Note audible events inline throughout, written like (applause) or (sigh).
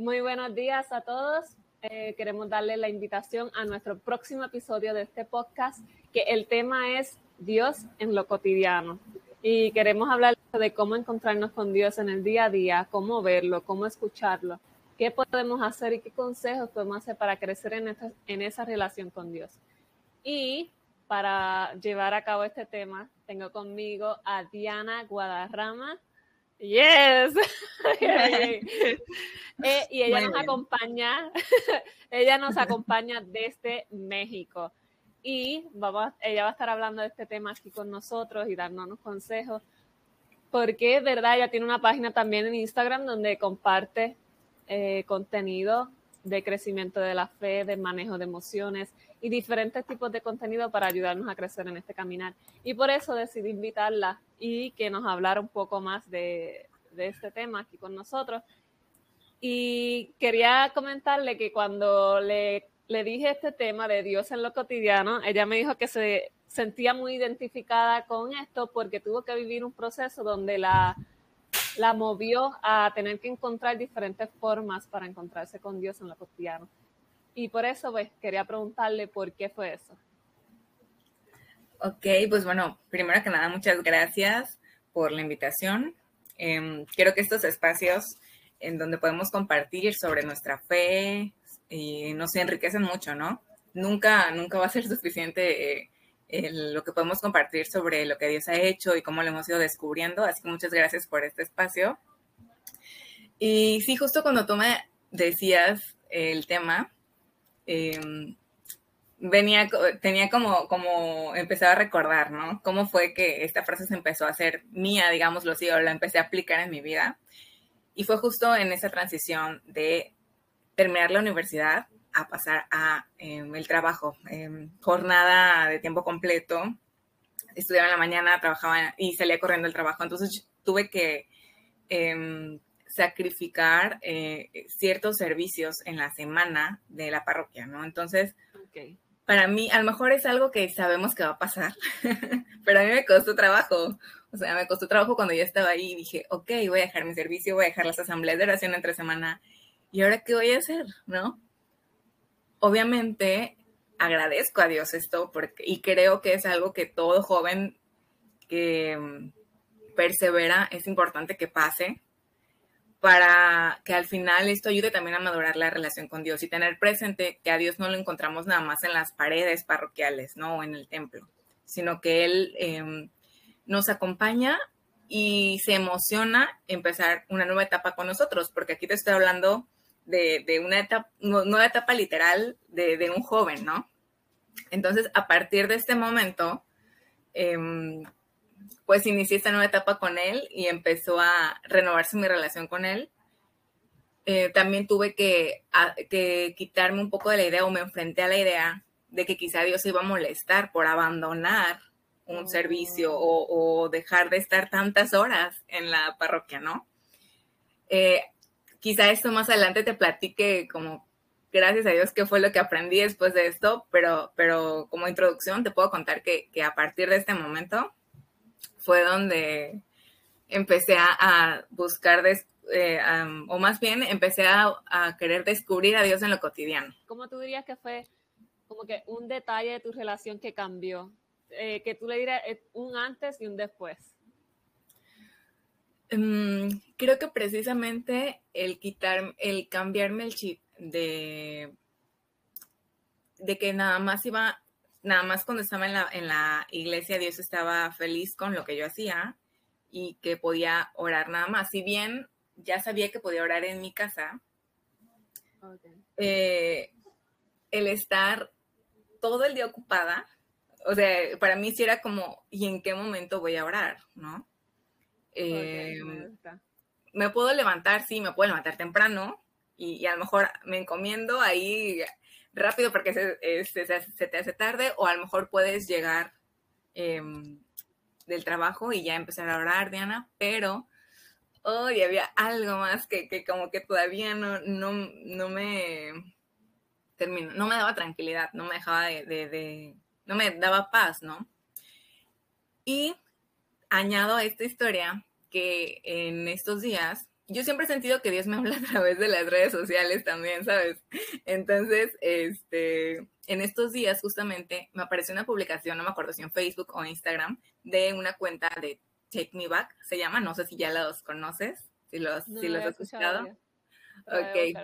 Muy buenos días a todos. Eh, queremos darle la invitación a nuestro próximo episodio de este podcast, que el tema es Dios en lo cotidiano. Y queremos hablar de cómo encontrarnos con Dios en el día a día, cómo verlo, cómo escucharlo, qué podemos hacer y qué consejos podemos hacer para crecer en, en esa relación con Dios. Y para llevar a cabo este tema, tengo conmigo a Diana Guadarrama. Yes. (laughs) (laughs) Eh, y ella nos acompaña, (laughs) ella nos acompaña desde México. Y vamos, ella va a estar hablando de este tema aquí con nosotros y darnos consejos. Porque es verdad, ella tiene una página también en Instagram donde comparte eh, contenido de crecimiento de la fe, de manejo de emociones y diferentes tipos de contenido para ayudarnos a crecer en este caminar. Y por eso decidí invitarla y que nos hablara un poco más de, este tema aquí con nosotros. Y quería comentarle que cuando le, le dije este tema de Dios en lo cotidiano, ella me dijo que se sentía muy identificada con esto porque tuvo que vivir un proceso donde la la movió a tener que encontrar diferentes formas para encontrarse con Dios en lo cotidiano. Y por eso, pues, quería preguntarle por qué fue eso. Ok, pues bueno, primero que nada, muchas gracias por la invitación. Eh, creo que estos espacios en donde podemos compartir sobre nuestra fe y nos enriquecen mucho, ¿no? Nunca, nunca va a ser suficiente eh, lo que podemos compartir sobre lo que Dios ha hecho y cómo lo hemos ido descubriendo. Así que muchas gracias por este espacio. Y sí, justo cuando tú me decías el tema, em, venía, tenía como, como, empezaba a recordar, ¿no? Cómo fue que esta frase se empezó a hacer mía, digámoslo así, o la empecé a aplicar en mi vida. Y fue justo en esa transición de terminar la universidad a pasar a em, el trabajo, em, jornada de tiempo completo. Estudiaba en la mañana, trabajaba y salía corriendo el trabajo. Entonces tuve que em, sacrificar eh, ciertos servicios en la semana de la parroquia, ¿no? Entonces, para mí, a lo mejor es algo que sabemos que va a pasar, (laughs) pero a mí me costó trabajo. O sea, me costó trabajo cuando yo estaba ahí y dije, ok, voy a dejar mi servicio, voy a dejar las asambleas de oración entre semana. ¿Y ahora qué voy a hacer? ¿No? obviamente agradezco a Dios esto porque, y creo que es algo que todo joven que mm, persevera es importante que pase para que al final esto ayude también a madurar la relación con Dios y tener presente que a Dios no lo encontramos nada más en las paredes parroquiales, ¿no? O en el templo, sino que Él em, nos acompaña y se emociona empezar una nueva etapa con nosotros, porque aquí te estoy hablando de, una etapa, nueva etapa literal de, un joven, ¿no? Entonces, a partir de este momento, em, pues inicié esta nueva etapa con él y empezó a renovarse mi relación con él. Eh, también tuve que, que, quitarme un poco de la idea o me enfrenté a la idea de que quizá Dios iba a molestar por abandonar un servicio o, dejar de estar tantas horas en la parroquia, ¿no? Eh, quizá esto más adelante te platique como gracias a Dios qué fue lo que aprendí después de esto, pero, pero como introducción te puedo contar que, a partir de este momento fue donde empecé a, buscar, eh, o más bien empecé a, querer descubrir a Dios en lo cotidiano. ¿Cómo tú dirías que fue como que un detalle de tu relación que cambió? Eh, que tú le dirías eh, un antes y un después. Mm, creo que precisamente el quitar, el cambiarme el chip de, de que nada más iba, nada más cuando estaba en la, en la iglesia, Dios estaba feliz con lo que yo hacía y que podía orar nada más. Si bien ya sabía que podía orar en mi casa, eh, el estar todo el día ocupada, o sea, para mí sí era como, ¿y en qué momento voy a orar? ¿No? Em, me, puedo levantar, sí, me puedo levantar temprano y, a lo mejor me encomiendo ahí rápido porque se, te hace tarde o a lo mejor puedes llegar em, del trabajo y ya empezar a orar, Diana, pero hoy había algo más que, como que todavía no, no, no me termino, no me daba tranquilidad, no me dejaba de, no me daba paz, ¿no? Y añado a esta historia que en estos días yo siempre he sentido que Dios me habla a través de las redes sociales también, ¿sabes? Entonces, este, en estos días justamente me apareció una publicación, no me acuerdo si en Facebook o Instagram, de una cuenta de Take Me Back, se llama, no sé si ya los conoces, si los, si los has escuchado. Ok.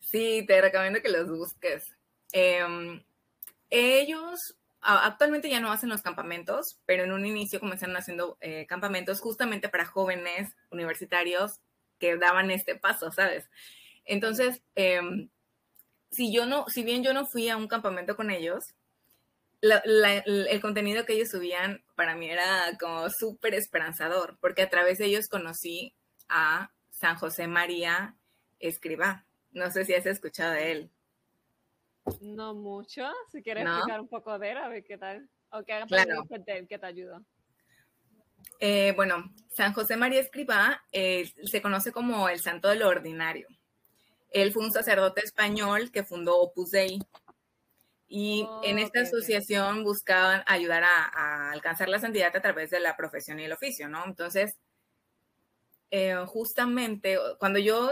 Sí, te recomiendo que los busques. Em, ellos actualmente ya no hacen los campamentos, pero en un inicio comenzaron haciendo eh, campamentos justamente para jóvenes universitarios que daban este paso, ¿sabes? Entonces, em, si yo no, si bien yo no fui a un campamento con ellos, el contenido que ellos subían para mí era como súper esperanzador, porque a través de ellos conocí a San José María Escribá. No sé si has escuchado de él. No mucho. Si quieres explicar un poco de él, a ver qué tal. O que haga claro. que te ayuda. Eh, bueno, San José María Escribá eh, se conoce como el santo de lo ordinario. Él fue un sacerdote español que fundó Opus Dei. Y en oh, esta asociación buscaban ayudar a, alcanzar la santidad a través de la profesión y el oficio, ¿no? Entonces, eh, justamente cuando yo,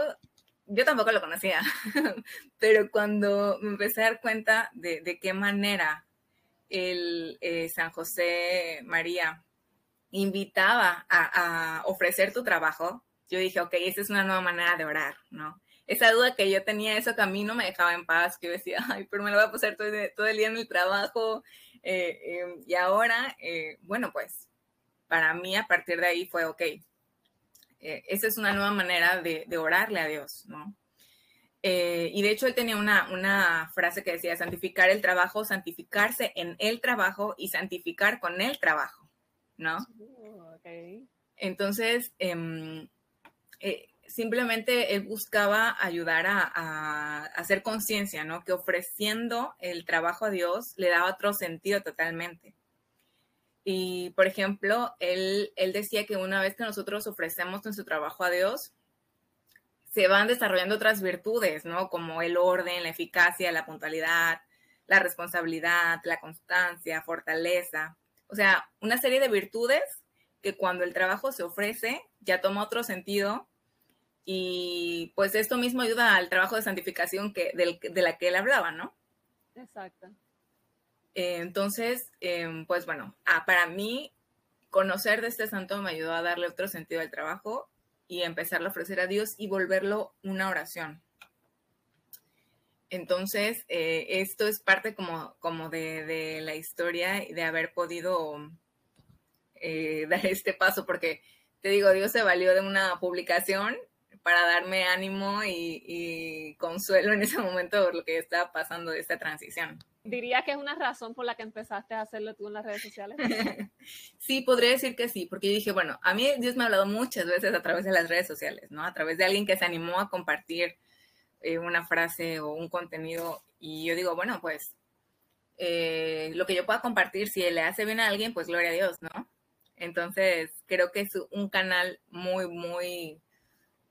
yo tampoco lo conocía, (laughs) pero cuando me empecé a dar cuenta de, qué manera el San José María invitaba a, ofrecer tu trabajo, yo dije, ok, esa es una nueva manera de orar, ¿no? Esa duda que yo tenía, eso que a mí no me dejaba en paz, que yo decía, (laughs) ay, pero me lo voy a pasar todo, el día en el trabajo. Eh, em, y ahora, eh, bueno, pues para mí a partir de ahí fue, ok, eh, esa es una nueva manera de, orarle a Dios, ¿no? y de hecho él tenía una, una, frase que decía, santificar el trabajo, santificarse en el trabajo y santificar con el trabajo. ¿No? Entonces, em, eh, simplemente él buscaba ayudar a, hacer conciencia, ¿no? Que ofreciendo el trabajo a Dios le daba otro sentido totalmente. Y, por ejemplo, él, él decía que una vez que nosotros ofrecemos nuestro trabajo a Dios, se van desarrollando otras virtudes, ¿no? Como el orden, la eficacia, la puntualidad, la responsabilidad, la constancia, fortaleza. O sea, una serie de virtudes que cuando el trabajo se ofrece ya toma otro sentido y pues esto mismo ayuda al trabajo de santificación que, de la que él hablaba, ¿no? Exacto. Eh, entonces, em, pues bueno, ah, para mí conocer de este santo me ayudó a darle otro sentido al trabajo y empezar a ofrecer a Dios y volverlo una oración. Entonces, eh, esto es parte como, como de, la historia y de haber podido eh, (laughs) dar este paso, porque te digo, Dios se valió de una publicación para darme ánimo y, consuelo en ese momento por lo que estaba pasando de esta transición. ¿Diría que es una razón por la que empezaste a hacerlo tú en las redes sociales? (laughs) sí, podría decir que sí, porque yo dije, bueno, a mí Dios me ha hablado muchas veces a través de las redes sociales, ¿no? A través de alguien que se animó a compartir eh, una frase o un contenido y yo digo, bueno, pues eh, lo que yo pueda compartir, si le hace bien a alguien, pues gloria a Dios, ¿no? Entonces, creo que es un canal muy, muy,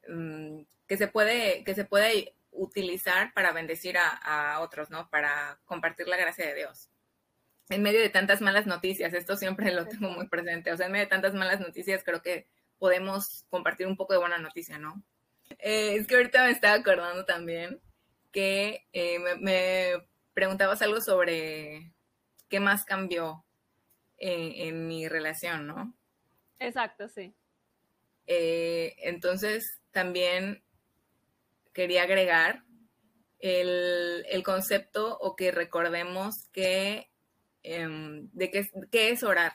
mm, que se puede, que se puede utilizar para bendecir a, otros, ¿no? Para compartir la gracia de Dios. En medio de tantas malas noticias, esto siempre lo tengo muy presente, o sea, en medio de tantas malas noticias, creo que podemos compartir un poco de buena noticia, ¿no? Eh, es que ahorita me estaba acordando también que eh, me, preguntabas algo sobre qué más cambió en, mi relación, ¿no? Exacto, sí. Eh, entonces, también quería agregar el, concepto o que recordemos que em, de qué, es orar.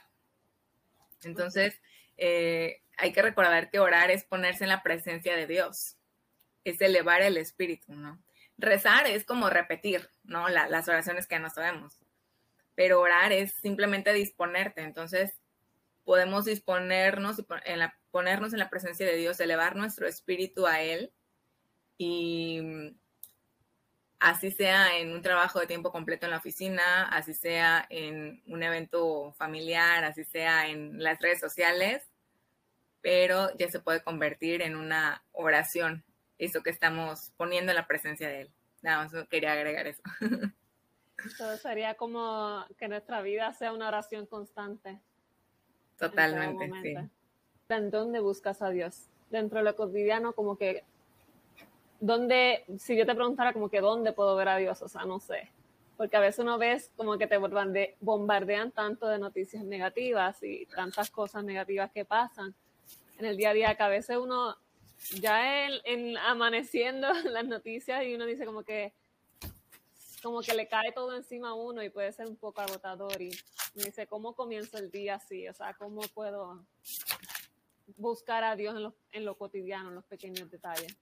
Entonces, hay que recordar que orar es ponerse en la presencia de Dios, es elevar el espíritu, ¿no? Rezar es como repetir, ¿no? las oraciones que no sabemos, pero orar es simplemente disponerte, entonces podemos disponernos, en la, ponernos en la presencia de Dios, elevar nuestro espíritu a Él y así sea en un trabajo de tiempo completo en la oficina, así sea en un evento familiar, así sea en las redes sociales, pero ya se puede convertir en una oración, eso que estamos poniendo en la presencia de Él. Nada más quería agregar eso. (laughs) Entonces sería como que nuestra vida sea una oración constante. Totalmente, sí. ¿En dónde buscas a Dios? dentro de lo cotidiano, como que, ¿dónde, si yo te preguntara como que dónde puedo ver a Dios? O sea, no sé. Porque a veces uno ves como que te bombardean tanto de noticias negativas y tantas cosas negativas que pasan en el día a día que a veces uno ya en, amaneciendo (laughs) las noticias y uno dice como que como que le cae todo encima a uno y puede ser un poco agotador y me dice, ¿cómo comienzo el día así? O sea, ¿cómo puedo buscar a Dios en lo, en lo cotidiano, en los pequeños detalles?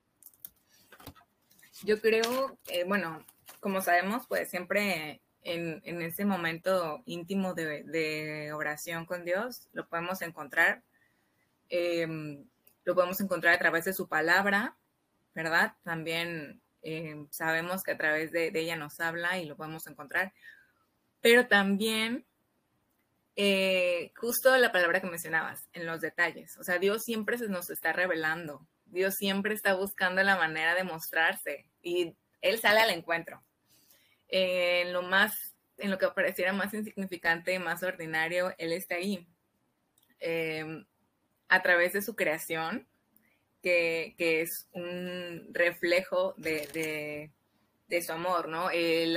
Yo creo, eh, bueno, como sabemos, pues siempre en, en ese momento íntimo de, de, oración con Dios lo podemos encontrar. Eh, lo podemos encontrar a través de su palabra, ¿verdad? También eh, sabemos que a través de, ella nos habla y lo podemos encontrar, pero también eh, justo la palabra que mencionabas, en los detalles, o sea, Dios siempre se nos está revelando, Dios siempre está buscando la manera de mostrarse y Él sale al encuentro. en lo más, en lo que pareciera más insignificante, más ordinario, Él está ahí. Eh, a través de su creación, que, es un reflejo de, su amor, ¿no? Eh,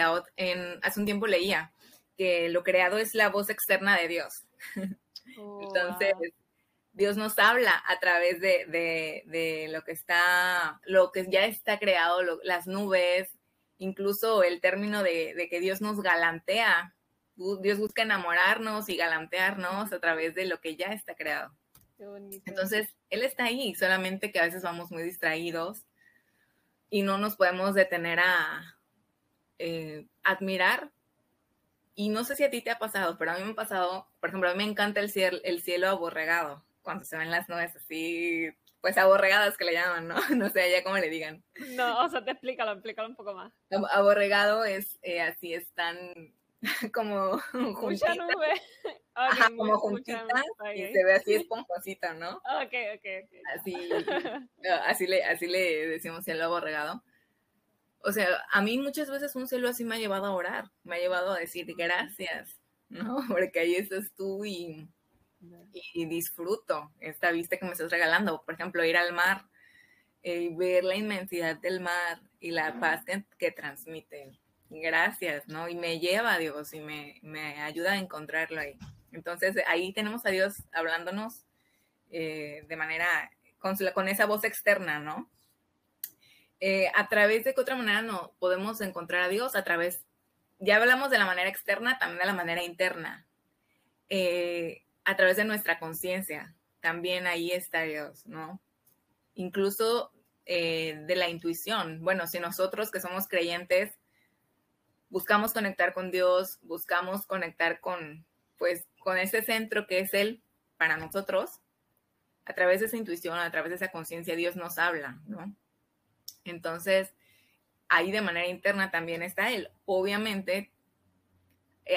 hace un tiempo leía que lo creado es la voz externa de Dios. (laughs) Oh, Entonces, Dios nos habla a través de, lo que está, lo que ya está creado, las nubes, incluso el término de, que Dios nos galantea. Dios busca enamorarnos y galantearnos a través de lo que ya está creado. Entonces, Él está ahí, solamente que a veces vamos muy distraídos y no nos podemos detener a eh, admirar. Y no sé si a ti te ha pasado, pero a mí me ha pasado, por ejemplo, a mí me encanta el cielo, el cielo aborregado, cuando se ven las nubes así, pues aborregadas que le llaman, ¿no? (laughs) No sé allá cómo le digan. No, o sea, te explícalo, explícalo un poco más. Aborregado es eh, así, están (laughs) (laughs) como Mucha nube. Ajá, como juntita y se ve así esponjosita, ¿no? Ok, ok, ok. Así, así, le, así le decimos cielo aborregado. O sea, a mí muchas veces un cielo así me ha llevado a orar, me ha llevado a decir gracias, ¿no? Porque ahí estás tú y, y disfruto esta vista que me estás regalando. Por ejemplo, ir al mar y eh, ver la inmensidad del mar y la paz que, que transmite. Gracias, ¿no? Y me lleva a Dios y me, me ayuda a encontrarlo ahí. Entonces ahí tenemos a Dios hablándonos eh, de manera, con, con, esa voz externa, ¿no? Eh, a través de qué otra manera no podemos encontrar a Dios, a través, ya hablamos de la manera externa, también de la manera interna, eh, a través de nuestra conciencia, también ahí está Dios, ¿no? Incluso de la intuición. Bueno, si nosotros que somos creyentes buscamos conectar con Dios, buscamos conectar con, pues, con ese centro que es Él para nosotros, a través de esa intuición, a través de esa conciencia, Dios nos habla, ¿no? Entonces, ahí de manera interna también está Él. Obviamente, eh,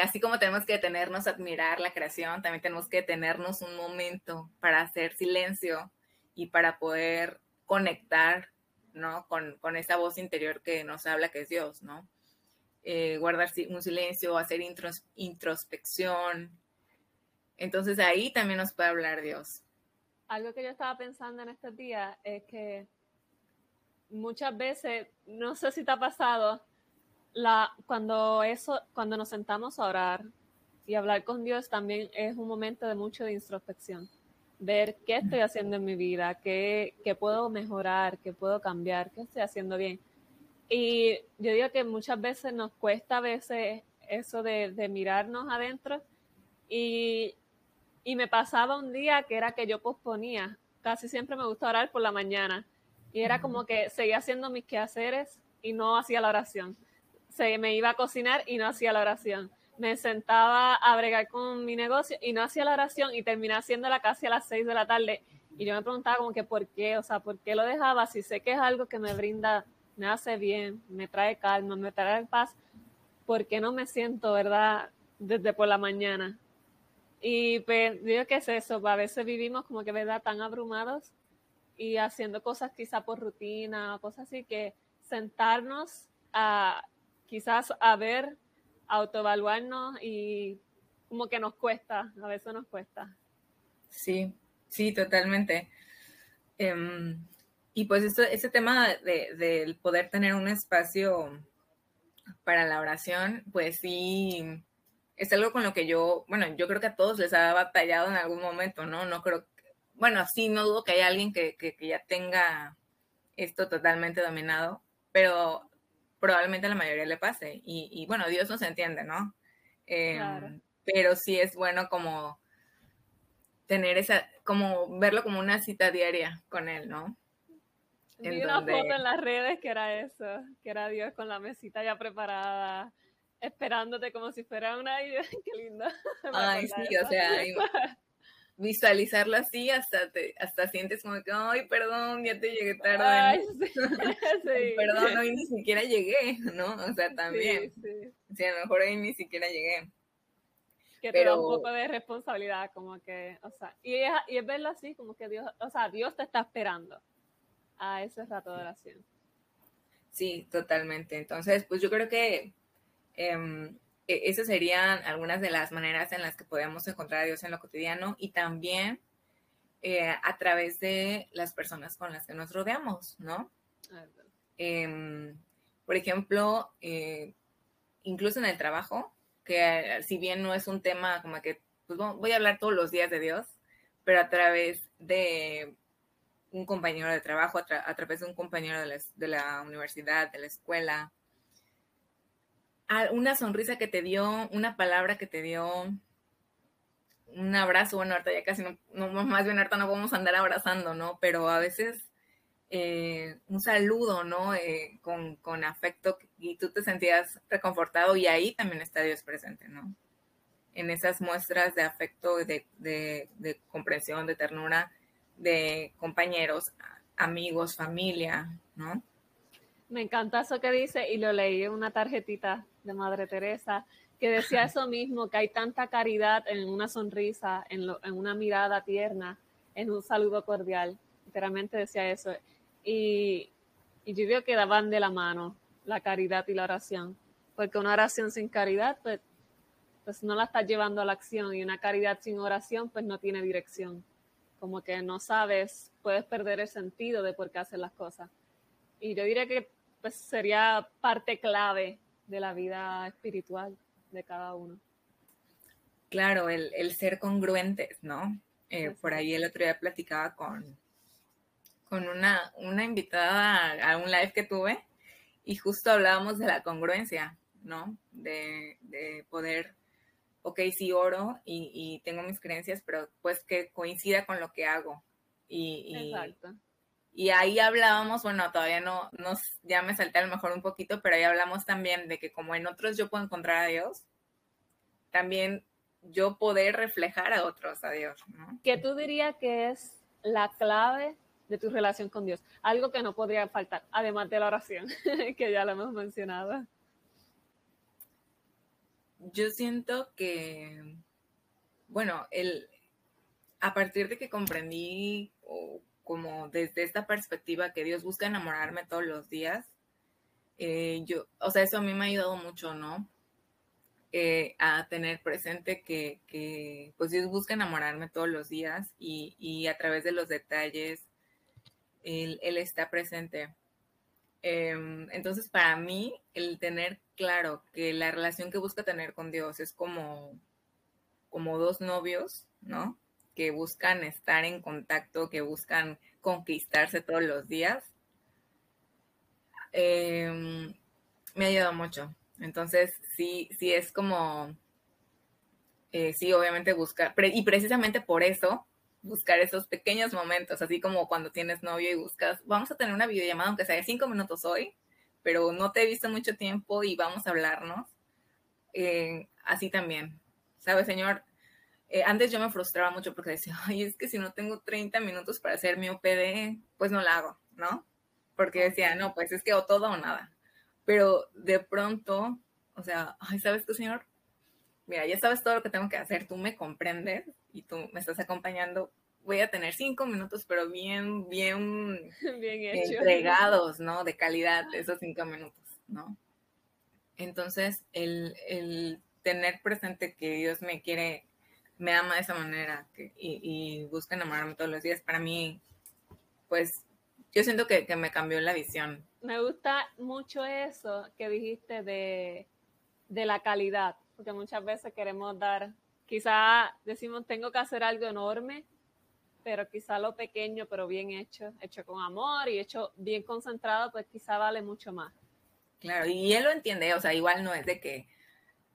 así como tenemos que detenernos a admirar la creación, también tenemos que detenernos un momento para hacer silencio y para poder conectar, ¿no? Con, con esa voz interior que nos habla, que es Dios, ¿no? Eh, guardar un silencio, hacer introspección, entonces ahí también nos puede hablar Dios. Algo que yo estaba pensando en estos días es que muchas veces, no sé si te ha pasado, la, cuando, eso, cuando nos sentamos a orar y hablar con Dios también es un momento de mucho de introspección. Ver qué estoy haciendo en mi vida, qué, qué puedo mejorar, qué puedo cambiar, qué estoy haciendo bien. Y yo digo que muchas veces nos cuesta a veces eso de, de mirarnos adentro y y me pasaba un día que era que yo posponía. Casi siempre me gusta orar por la mañana. Y era como que seguía haciendo mis quehaceres y no hacía la oración. Se me iba a cocinar y no hacía la oración. Me sentaba a bregar con mi negocio y no hacía la oración y terminé haciéndola casi a las seis de la tarde. Y yo me preguntaba como que por qué, o sea, por qué lo dejaba si sé que es algo que me brinda, me hace bien, me trae calma, me trae paz. ¿Por qué no me siento, verdad, desde por la mañana? Y pues digo que es eso, a veces vivimos como que, ¿verdad?, tan abrumados y haciendo cosas quizá por rutina cosas así que sentarnos a quizás a ver, autoevaluarnos y como que nos cuesta, a veces nos cuesta. Sí, sí, totalmente. Em, y pues esto, ese tema del de, poder tener un espacio para la oración, pues sí, es algo con lo que yo, bueno, yo creo que a todos les ha batallado en algún momento, ¿no? No creo, bueno, sí, no dudo que haya alguien que, que, ya tenga esto totalmente dominado, pero probablemente a la mayoría le pase. Y, y bueno, Dios nos entiende, ¿no? Em, pero sí es bueno como tener esa, como verlo como una cita diaria con él, ¿no? Vi una foto en las redes que era eso, que era Dios con la mesita ya preparada, esperándote como si fuera una (laughs) idea. Qué lindo. (laughs) Ay, sí, o sea, (laughs) visualizarlo así hasta te, hasta sientes como que, ay, perdón, ya te llegué tarde. Ay, (laughs) (laughs) sí, perdón, hoy ni siquiera llegué, ¿no? O sea, también. Sí, sí. a lo mejor hoy ni siquiera llegué. Que te da un poco de responsabilidad, como que, o sea, y es, y es verlo así, como que Dios, o sea, Dios te está esperando a ese rato de oración. Sí, totalmente. Entonces, pues yo creo que eh, esas serían algunas de las maneras en las que podemos encontrar a Dios en lo cotidiano y también eh, a través de las personas con las que nos rodeamos, ¿no? Em, por ejemplo, eh, incluso en el trabajo, que si bien no es un tema como que pues, voy a hablar todos los días de Dios, pero a través de un compañero de trabajo, a, través de un compañero de la, universidad, de la escuela, una sonrisa que te dio, una palabra que te dio, un abrazo, bueno, ahorita ya casi no, más bien ahorita no vamos a andar abrazando, ¿no? Pero a veces eh, un saludo, ¿no? Eh, con, afecto y tú te sentías reconfortado y ahí también está Dios presente, ¿no? En esas muestras de afecto, de, de comprensión, de ternura, de compañeros, amigos, familia, ¿no? Me encanta eso que dice y lo leí en una tarjetita de Madre Teresa que decía eso mismo, que hay tanta caridad en una sonrisa, en, una mirada tierna, en un saludo cordial. Literalmente decía eso. Y, yo creo que daban de la mano la caridad y la oración, porque una oración sin caridad, pues, pues no la estás llevando a la acción y una caridad sin oración, pues no tiene dirección como que no sabes, puedes perder el sentido de por qué haces las cosas. Y yo diría que pues, sería parte clave de la vida espiritual de cada uno. Claro, el, ser congruentes, ¿no? Eh, por ahí el otro día platicaba con, con una, una invitada a, un live que tuve y justo hablábamos de la congruencia, ¿no? De, de poder ok, sí oro y, tengo mis creencias, pero pues que coincida con lo que hago. Y, Exacto. Y ahí hablábamos, bueno, todavía no, nos, ya me salté a lo mejor un poquito, pero ahí hablamos también de que como en otros yo puedo encontrar a Dios, también yo poder reflejar a otros a Dios. ¿no? ¿Qué tú dirías que es la clave de tu relación con Dios? Algo que no podría faltar, además de la oración, (laughs) que ya lo hemos mencionado yo siento que, bueno, el, a partir de que comprendí como desde esta perspectiva que Dios busca enamorarme todos los días, eh, yo, o sea, eso a mí me ha ayudado mucho, ¿no? Eh, a tener presente que, que, pues Dios busca enamorarme todos los días y, y a través de los detalles, Él, está presente. Em, entonces, para mí, el tener claro que la relación que busca tener con Dios es como, como dos novios, ¿no? Que buscan estar en contacto, que buscan conquistarse todos los días. Em, me ha ayudado mucho. Entonces, sí, sí es como, eh, sí, obviamente buscar, y precisamente por eso buscar esos pequeños momentos, así como cuando tienes novio y buscas, vamos a tener una videollamada, aunque sea de cinco minutos hoy, pero no te he visto mucho tiempo y vamos a hablarnos. Eh, así también, ¿sabes, señor? Eh, antes yo me frustraba mucho porque decía, (laughs) ay, es que si no tengo 30 minutos para hacer mi OPD, pues no la hago, ¿no? Porque decía, no, pues es que o todo o nada. Pero de pronto, o sea, ay, ¿sabes qué, señor? Mira, ya sabes todo lo que tengo que hacer, tú me comprendes y tú me estás acompañando, voy a tener cinco minutos, pero bien, bien, (laughs) bien entregados, ¿no? De calidad esos cinco minutos, ¿no? Entonces, el, tener presente que Dios me quiere, me ama de esa manera y, busca enamorarme todos los días, para mí pues yo siento que, que me cambió la visión. Me gusta mucho eso que dijiste de, de la calidad, porque muchas veces queremos dar, quizá decimos tengo que hacer algo enorme, pero quizá lo pequeño, pero bien hecho, hecho con amor y hecho bien concentrado, pues quizá vale mucho más. Claro, y él lo entiende, o sea, igual no es de que,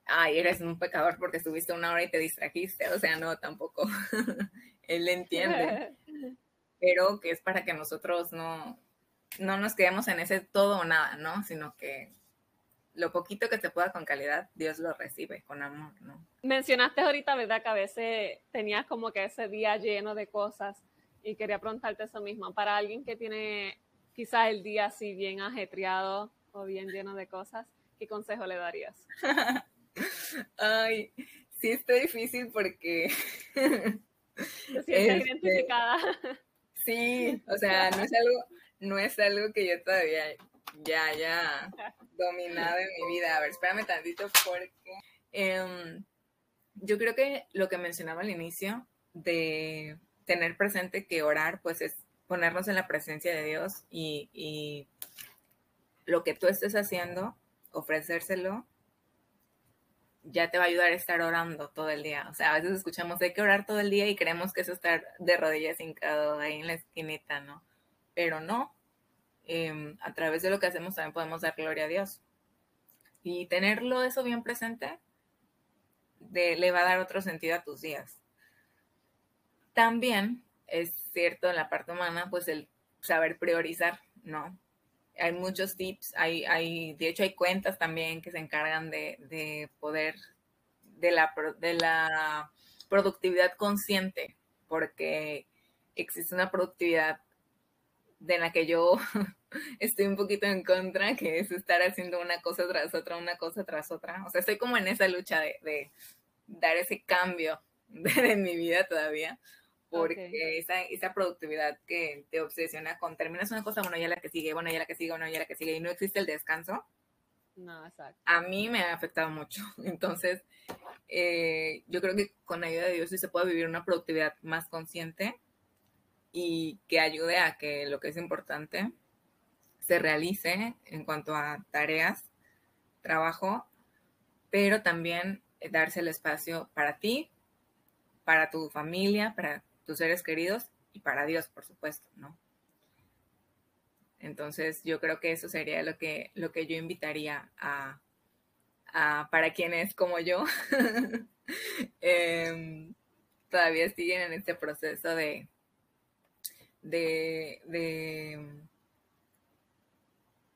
ay, eres un pecador porque estuviste una hora y te distrajiste, o sea, no, tampoco. (laughs) él entiende, (laughs) pero que es para que nosotros no, no nos quedemos en ese todo o nada, ¿no? Sino que lo poquito que te pueda con calidad, Dios lo recibe con amor, ¿no? Mencionaste ahorita, ¿verdad? Que a veces tenías como que ese día lleno de cosas y quería preguntarte eso mismo. Para alguien que tiene quizás el día así bien ajetreado o bien lleno de cosas, ¿qué consejo le darías? (laughs) Ay, sí está difícil porque... Sientes este, identificada. Sí, o sea, no es algo, no es algo que yo todavía ya haya dominado en mi vida. A ver, espérame tantito porque em, yo creo que lo que mencionaba al inicio de tener presente que orar, pues es ponernos en la presencia de Dios y, y lo que tú estés haciendo, ofrecérselo, ya te va a ayudar a estar orando todo el día. O sea, a veces escuchamos hay que orar todo el día y creemos que es estar de rodillas hincado ahí en la esquinita, ¿no? Pero no. Em, a través de lo que hacemos también podemos dar gloria a Dios. Y tenerlo eso bien presente de, le va a dar otro sentido a tus días. También es cierto en la parte humana, pues el saber priorizar, ¿no? Hay muchos tips, hay, de hecho hay cuentas también que se encargan de, de poder, de la, de la productividad consciente, porque existe una productividad de la que yo (laughs) estoy un poquito en contra, que es estar haciendo una cosa tras otra, una cosa tras otra. O sea, estoy como en esa lucha de, de dar ese cambio (laughs) en mi vida todavía, porque esa, esa productividad que te obsesiona con terminas una cosa, bueno, ya la que sigue, bueno, ya la que sigue, bueno, ya la que sigue, y no existe el descanso. No, exacto. A mí me ha afectado mucho. (laughs) Entonces, eh, yo creo que con ayuda de Dios sí se puede vivir una productividad más consciente y que ayude a que lo que es importante se realice en cuanto a tareas, trabajo, pero también darse el espacio para ti, para tu familia, para tus seres queridos y para Dios, por supuesto, ¿no? Entonces, yo creo que eso sería lo que, lo que yo invitaría a, para quienes como yo (laughs) em, todavía siguen en este proceso de, de,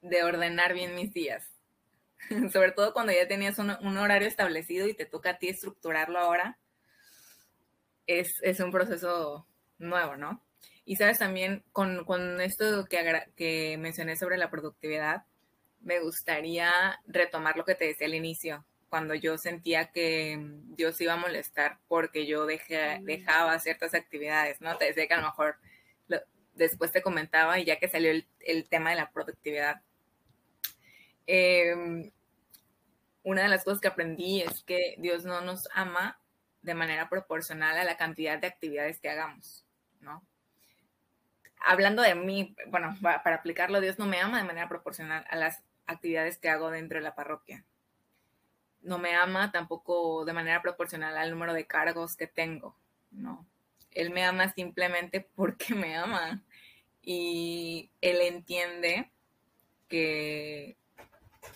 de, ordenar bien mis días. (laughs) Sobre todo cuando ya tenías un, un horario establecido y te toca a ti estructurarlo ahora es, un proceso nuevo, ¿no? Y sabes también, con, esto que, que mencioné sobre la productividad, me gustaría retomar lo que te decía al inicio, cuando yo sentía que Dios iba a molestar porque yo mm. dejaba ciertas actividades, ¿no? Te decía que a lo mejor después te comentaba y ya que salió el, tema de la productividad. Em, una de las cosas que aprendí es que Dios no nos ama de manera proporcional a la cantidad de actividades que hagamos, ¿no? Hablando de mí, bueno, para, aplicarlo, Dios no me ama de manera proporcional a las actividades que hago dentro de la parroquia. No me ama tampoco de manera proporcional al número de cargos que tengo, ¿no? Él me ama simplemente (laughs) porque me ama y él entiende que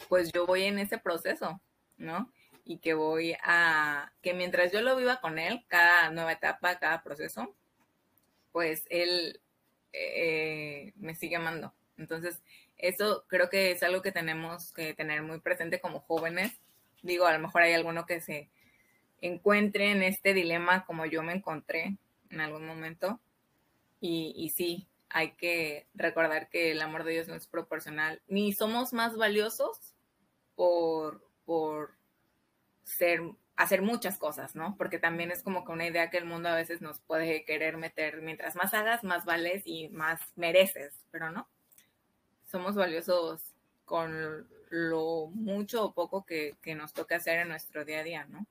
pues yo voy en ese proceso, ¿no? Y que voy a, que mientras yo lo viva con él, cada nueva etapa, cada proceso, pues él eh, me sigue amando. Entonces, eso creo que es algo que tenemos que tener muy presente como jóvenes. Digo, a lo mejor hay alguno que se encuentre en este dilema como yo me encontré en algún momento. Y, y sí, hay que recordar que el amor de Dios no es proporcional, ni somos más valiosos por, por ser, hacer muchas cosas, ¿no? Porque también es como que una idea que el mundo a veces nos puede querer meter, mientras más hagas, más vales y más mereces, pero no. Somos valiosos con lo mucho o poco que, nos toca hacer en nuestro día a día, ¿no?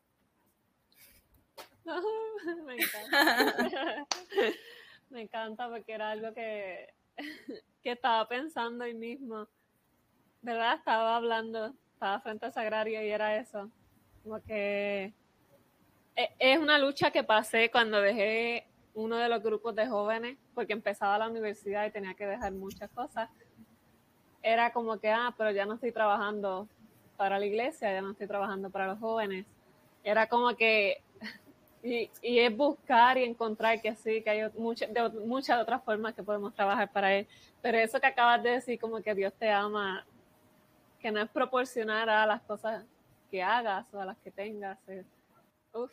(laughs) me encanta. (laughs) me encanta porque era algo que (laughs) que estaba pensando hoy mismo, ¿verdad? Estaba hablando, estaba frente a Sagrario y era eso, como que e, es una lucha que pasé cuando dejé uno de los grupos de jóvenes, porque empezaba la universidad y tenía que dejar muchas cosas. Era como que, ah, pero ya no estoy trabajando para la iglesia, ya no estoy trabajando para los jóvenes. Era como que (laughs) y, es buscar y encontrar que sí, que hay muchas de, muchas otras formas que podemos trabajar para él. Pero eso que acabas de decir, como que Dios te ama, que no es proporcionar a las cosas que hagas o a las que tengas. uf.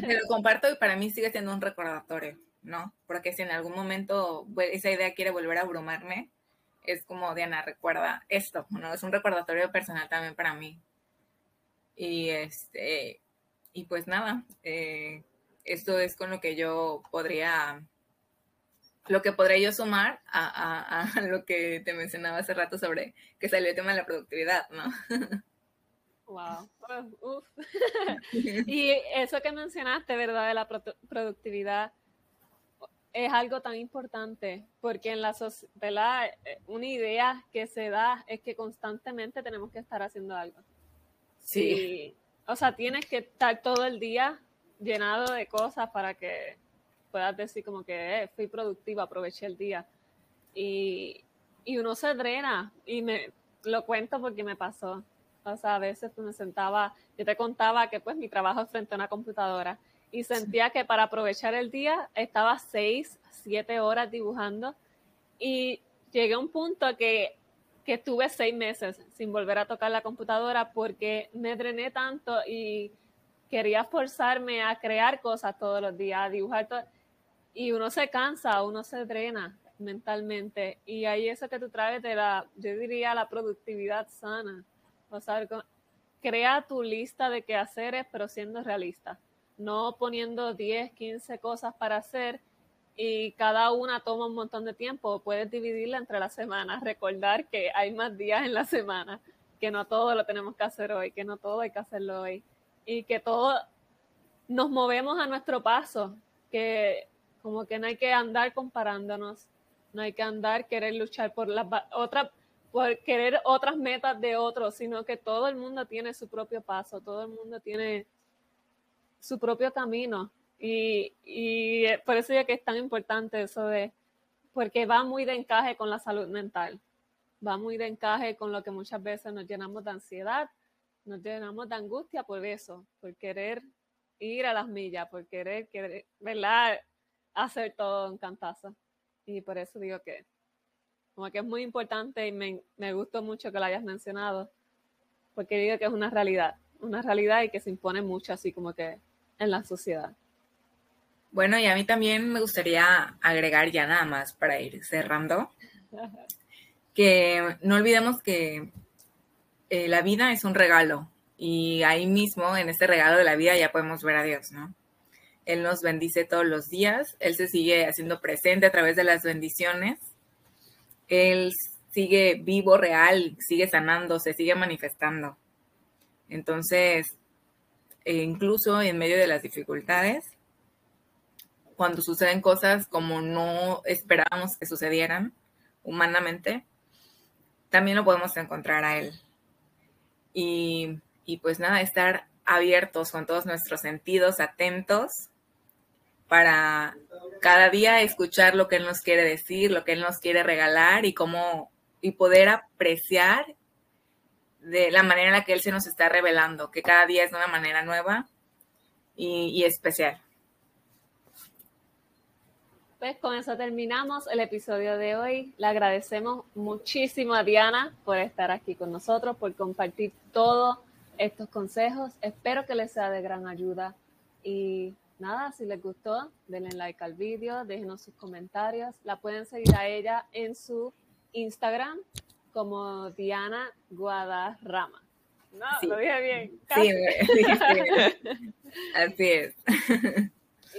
Te lo comparto y para mí sigue siendo un recordatorio, ¿no? Porque si en algún momento esa idea quiere volver a abrumarme, es como, Diana, recuerda esto, ¿no? Es un recordatorio personal también para mí. Y este, y pues nada, eh, esto es con lo que yo podría, lo que podría yo sumar a, (laughs) lo que te mencionaba hace rato sobre que salió el tema de la productividad, ¿no? (laughs) Wow. (laughs) (laughs) y eso que mencionaste, ¿verdad? De la productividad es algo tan importante porque en la sociedad, eh, una idea que se da es que constantemente tenemos que estar haciendo algo. Sí. O sea, tienes que estar todo el día llenado de cosas para que puedas decir como que eh, fui productiva, aproveché el día. Y, uno se drena y me lo cuento porque me pasó. O sea, a veces pues, me sentaba, yo te contaba que pues mi trabajo es frente a una computadora y sentía que para aprovechar el día estaba seis, siete horas dibujando y llegué a un punto que que estuve seis meses sin volver a tocar la computadora porque me drené tanto y quería forzarme a crear cosas todos los días, a dibujar todo. Y uno se cansa, uno se drena mentalmente. Y ahí eso que tú traes de la, yo diría, la productividad sana. O sea, crea tu lista de quehaceres, pero siendo realista. No poniendo 10, 15 cosas para hacer y cada una toma un montón de tiempo. Puedes dividirla entre las semanas, recordar que hay más días en la semana, que no todo lo tenemos que hacer hoy, que no todo hay que hacerlo hoy y que todo nos movemos a nuestro paso, que como que no hay que andar comparándonos, no hay que andar querer luchar por las otras por querer otras metas de otros, sino que todo el mundo tiene su propio paso, todo el mundo tiene su propio camino y, y por eso ya que es tan importante eso de, porque va muy de encaje con la salud mental, va muy de encaje con lo que muchas veces nos llenamos de ansiedad, nos llenamos de angustia por eso, por querer ir a las millas, por querer, querer ¿verdad? Hacer todo en cantazo. Y por eso digo que como que es muy importante y me, me gustó mucho que lo hayas mencionado, porque digo que es una realidad, una realidad y que se impone mucho así como que en la sociedad. Bueno, y a mí también me gustaría agregar ya nada más para ir cerrando, (laughs) que no olvidemos que eh, la vida es un regalo y ahí mismo, en este regalo de la vida, ya podemos ver a Dios, ¿no? Él nos bendice todos los días, Él se sigue haciendo presente a través de las bendiciones, Él sigue vivo, real, sigue sanando, se sigue manifestando. Entonces, e incluso en medio de las dificultades, cuando suceden cosas como no esperábamos que sucedieran humanamente, también lo podemos encontrar a Él. Y, y pues nada, estar abiertos con todos nuestros sentidos, atentos para cada día escuchar lo que Él nos quiere decir, lo que Él nos quiere regalar y cómo y poder apreciar de la manera en la que Él se nos está revelando, que cada día es de una manera nueva y, y especial. Pues con eso terminamos el episodio de hoy. Le agradecemos muchísimo a Diana por estar aquí con nosotros, por compartir todos estos consejos. Espero que les sea de gran ayuda. Y nada, si les gustó, denle like al vídeo, déjenos sus comentarios. La pueden seguir a ella en su Instagram como Diana Guadarrama. No, lo dije bien. Sí, sí, (laughs) así es.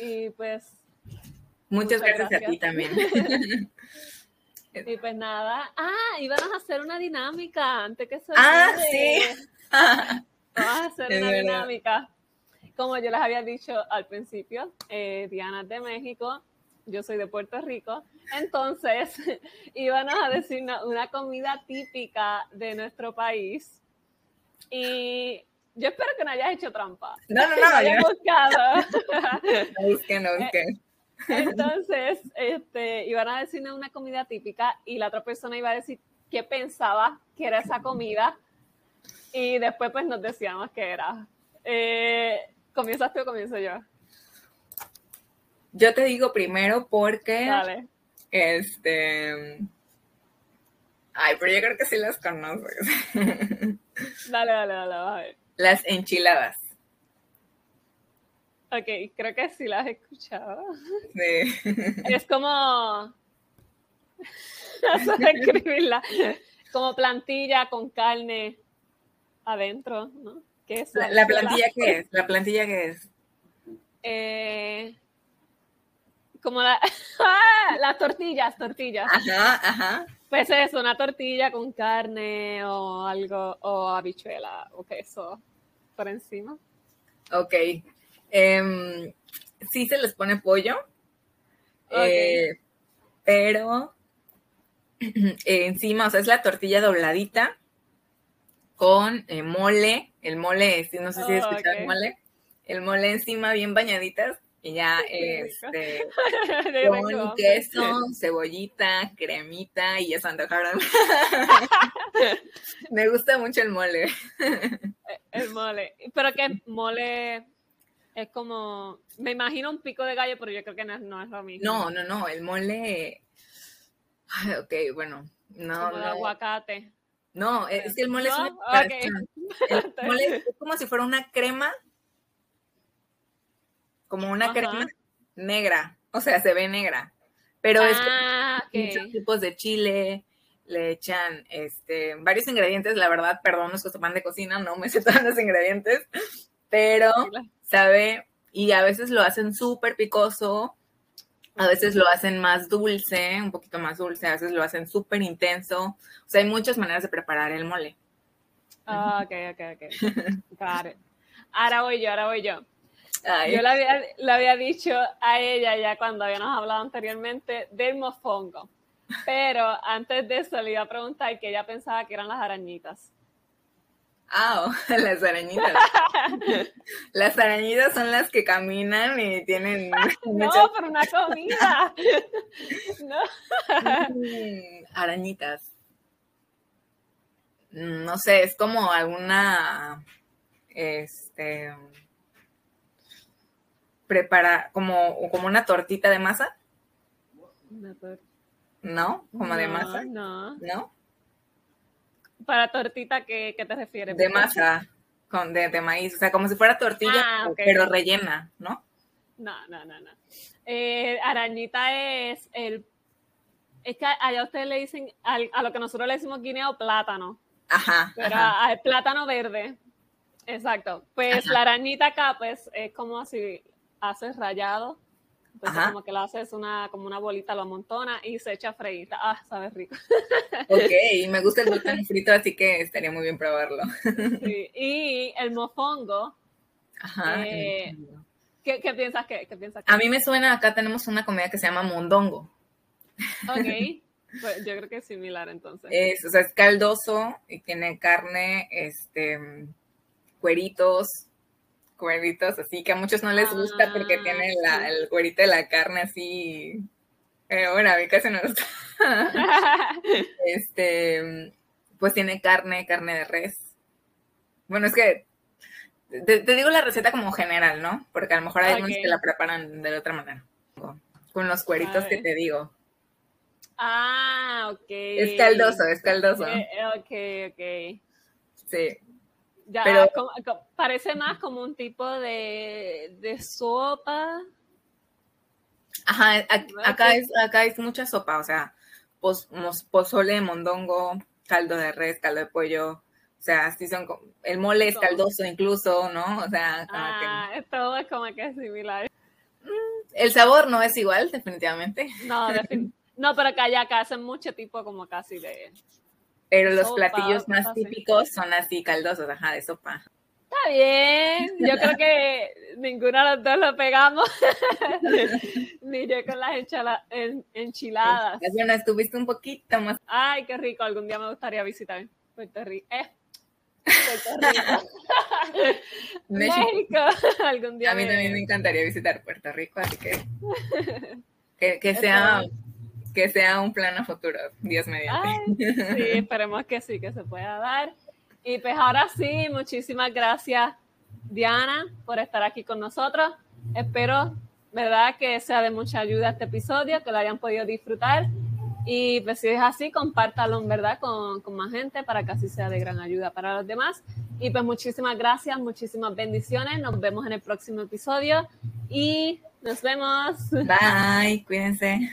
Y pues Muchas, gracias, a ti también. (laughs) y pues nada. Ah, íbamos a hacer una dinámica antes que se Ah, sí. Vamos a hacer (laughs) una dinámica. Como yo les había dicho al principio, eh, Diana es de México yo soy de Puerto Rico, entonces (laughs) íbamos a decir una, comida típica de nuestro país y yo espero que no hayas hecho trampa. No, no, (laughs) no. no hayas buscado. (laughs) No busqué, no busqué. Entonces, este, iban a decir una comida típica y la otra persona iba a decir qué pensaba que era esa comida y después pues nos decíamos qué era. Eh, ¿Comienzas tú o comienzo yo? Yo te digo primero porque. Dale. Este. Ay, pero yo creo que sí las conoces. (laughs) Dale, dale, dale, a ver. Las enchiladas. Ok, creo que sí las he escuchado. Sí. (laughs) Es como. (laughs) escribirla. Como plantilla con carne adentro, ¿no? ¿La, plantilla qué es? ¿La plantilla qué es? Eh, como la, (laughs) ¡Ah! las tortillas, tortillas. Ajá, ajá. Pues es una tortilla con carne o algo, o habichuela o queso por encima. Ok. Em, sí se les pone pollo, eh, pero (clears throat) encima, o sea, es la tortilla dobladita con eh, mole, el mole, no sé si oh, escuchado el mole, el mole encima bien bañaditas y ya este (laughs) con queso, cebollita, cremita y ya se antojaron. (laughs) Me gusta mucho el mole. el mole, pero que mole es como, me imagino un pico de gallo, pero yo creo que no, es lo mismo. No, no, no, el mole, Ay, ok, bueno, no. Como no. aguacate. No, es que el mole es una (laughs) El mole es como si fuera una crema como una crema negra, o sea, se ve negra, pero es ah, muchos tipos de chile, le echan este, varios ingredientes, la verdad, perdón, los que pan de cocina, no me sé (laughs) todos los ingredientes, pero sabe, y a veces lo hacen súper picoso, a veces lo hacen más dulce, un poquito más dulce, a veces lo hacen súper intenso, o sea, hay muchas maneras de preparar el mole. Ah, ok, ok, ok. (laughs) Ahora voy yo, ahora voy yo. Yo le había, dicho a ella ya cuando habíamos hablado anteriormente del mofongo, pero antes de eso le iba a preguntar que ella pensaba que eran las arañitas. Ah, (laughs) las arañitas. (laughs) las arañitas son las que caminan y tienen... (laughs) no, por una comida. no. Mm, arañitas. No sé, es como alguna... Este prepara como, como una tortita de masa. ¿No? ¿Como de masa? No. ¿No? Para tortita, ¿qué, qué te refieres? De masa, con, de, maíz, o sea, como si fuera tortilla, ah, pero rellena, ¿no? No, no, no, no. Eh, arañita es el... Es que allá ustedes le dicen, a lo que nosotros le decimos guineo, plátano. Ajá. Pero al plátano verde. Exacto. Pues la arañita acá, pues es como si haces rayado. Entonces como que lo haces una, como una bolita, lo amontona y se echa freíta. Ah, sabe rico. Ok, (laughs) me gusta el plátano frito, así que estaría muy bien probarlo. Sí. Y el mofongo. Ajá. Eh, ¿qué, ¿qué, piensas que, qué piensas A mí me suena, acá tenemos una comida que se llama mondongo. Ok. (laughs) Pues yo creo que es similar entonces. Es, o sea, es caldoso y tiene carne, este, cueritos, cueritos así, que a muchos no les gusta porque ah, tienen la, el cuerito de la carne así. bueno, a mí casi no me gusta. (laughs) este, pues tiene carne, carne de res. Bueno, es que te, digo la receta como general, ¿no? Porque a lo mejor hay algunos que la preparan de otra manera. Con los cueritos que te digo. Ah, ok. Es caldoso, es caldoso. Eh, ok, ok. Sí. Ya, pero, parece más como un tipo de, sopa. Ajá, acá es, acá es mucha sopa, o sea, pozole, mondongo, caldo de res, caldo de pollo, o sea, sí son, el mole es caldoso incluso, ¿no? O sea, ah, todo es como que es similar. Mm, el sabor no es igual, definitivamente. No, no, pero acá ya acá hacen mucho tipo como casi de pero los platillos más típicos son así caldosos, ajá, de sopa. Está bien, yo creo que ninguno de los dos lo pegamos. (laughs) Ni yo con las enchiladas. Bueno, estuviste un poquito más. Ay, qué rico, algún día me gustaría visitar Puerto Rico. Eh, Puerto (laughs) Rico. (laughs) México. Algún día. A mí también me encantaría visitar Puerto Rico, así que que, sea que sea un plan a futuro, Dios mediante. sí, (laughs) esperemos que sí, que se pueda dar. Y pues ahora sí, muchísimas gracias, Diana, por estar aquí con nosotros. Espero, ¿verdad?, que sea de mucha ayuda este episodio, que lo hayan podido disfrutar. Y pues si es así, compártalo, ¿verdad?, con, con más gente para que así sea de gran ayuda para los demás. Y pues muchísimas gracias, muchísimas bendiciones. Nos vemos en el próximo episodio y nos vemos. Bye, cuídense.